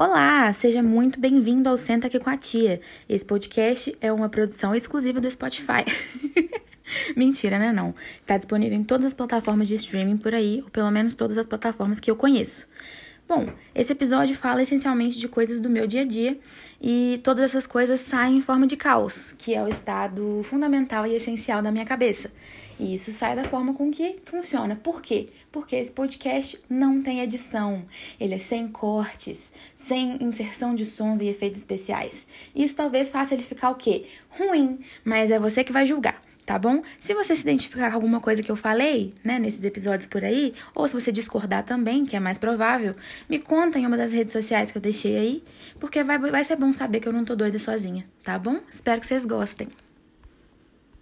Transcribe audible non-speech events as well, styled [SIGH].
Olá, seja muito bem-vindo ao Senta aqui com a Tia. Esse podcast é uma produção exclusiva do Spotify. [LAUGHS] Mentira, né? Não. Está disponível em todas as plataformas de streaming por aí, ou pelo menos todas as plataformas que eu conheço. Bom, esse episódio fala essencialmente de coisas do meu dia a dia e todas essas coisas saem em forma de caos, que é o estado fundamental e essencial da minha cabeça. E isso sai da forma com que funciona. Por quê? Porque esse podcast não tem edição. Ele é sem cortes, sem inserção de sons e efeitos especiais. Isso talvez faça ele ficar o quê? Ruim, mas é você que vai julgar tá bom? Se você se identificar com alguma coisa que eu falei, né, nesses episódios por aí, ou se você discordar também, que é mais provável, me conta em uma das redes sociais que eu deixei aí, porque vai, vai ser bom saber que eu não tô doida sozinha, tá bom? Espero que vocês gostem.